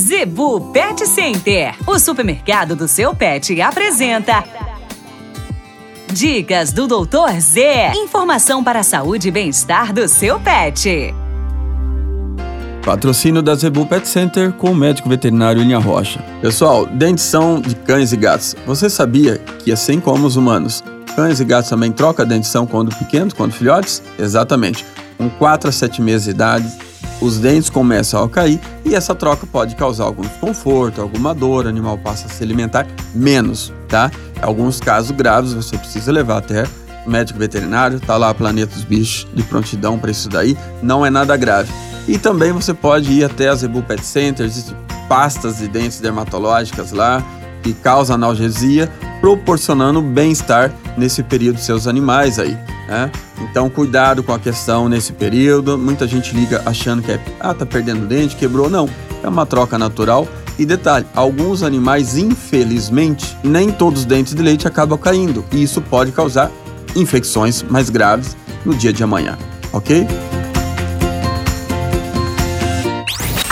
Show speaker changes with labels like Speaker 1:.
Speaker 1: Zebu Pet Center, o supermercado do seu pet, apresenta. Dicas do Doutor Z. Informação para a saúde e bem-estar do seu pet.
Speaker 2: Patrocínio da Zebu Pet Center com o médico veterinário Linha Rocha. Pessoal, dentição de cães e gatos. Você sabia que, assim como os humanos, cães e gatos também trocam a dentição quando pequenos, quando filhotes? Exatamente. Com 4 a 7 meses de idade, os dentes começam a cair e essa troca pode causar algum desconforto, alguma dor, o animal passa a se alimentar menos, tá? Em alguns casos graves você precisa levar até médico veterinário, tá lá Planeta dos Bichos de prontidão para isso daí, não é nada grave. E também você pode ir até as Zebu Pet Centers, pastas de dentes dermatológicas lá que causam analgesia, proporcionando bem-estar nesse período seus animais aí. Né? Então, cuidado com a questão nesse período. Muita gente liga achando que é, ah, tá perdendo dente, quebrou. Não, é uma troca natural. E detalhe, alguns animais, infelizmente, nem todos os dentes de leite acabam caindo. E isso pode causar infecções mais graves no dia de amanhã, ok?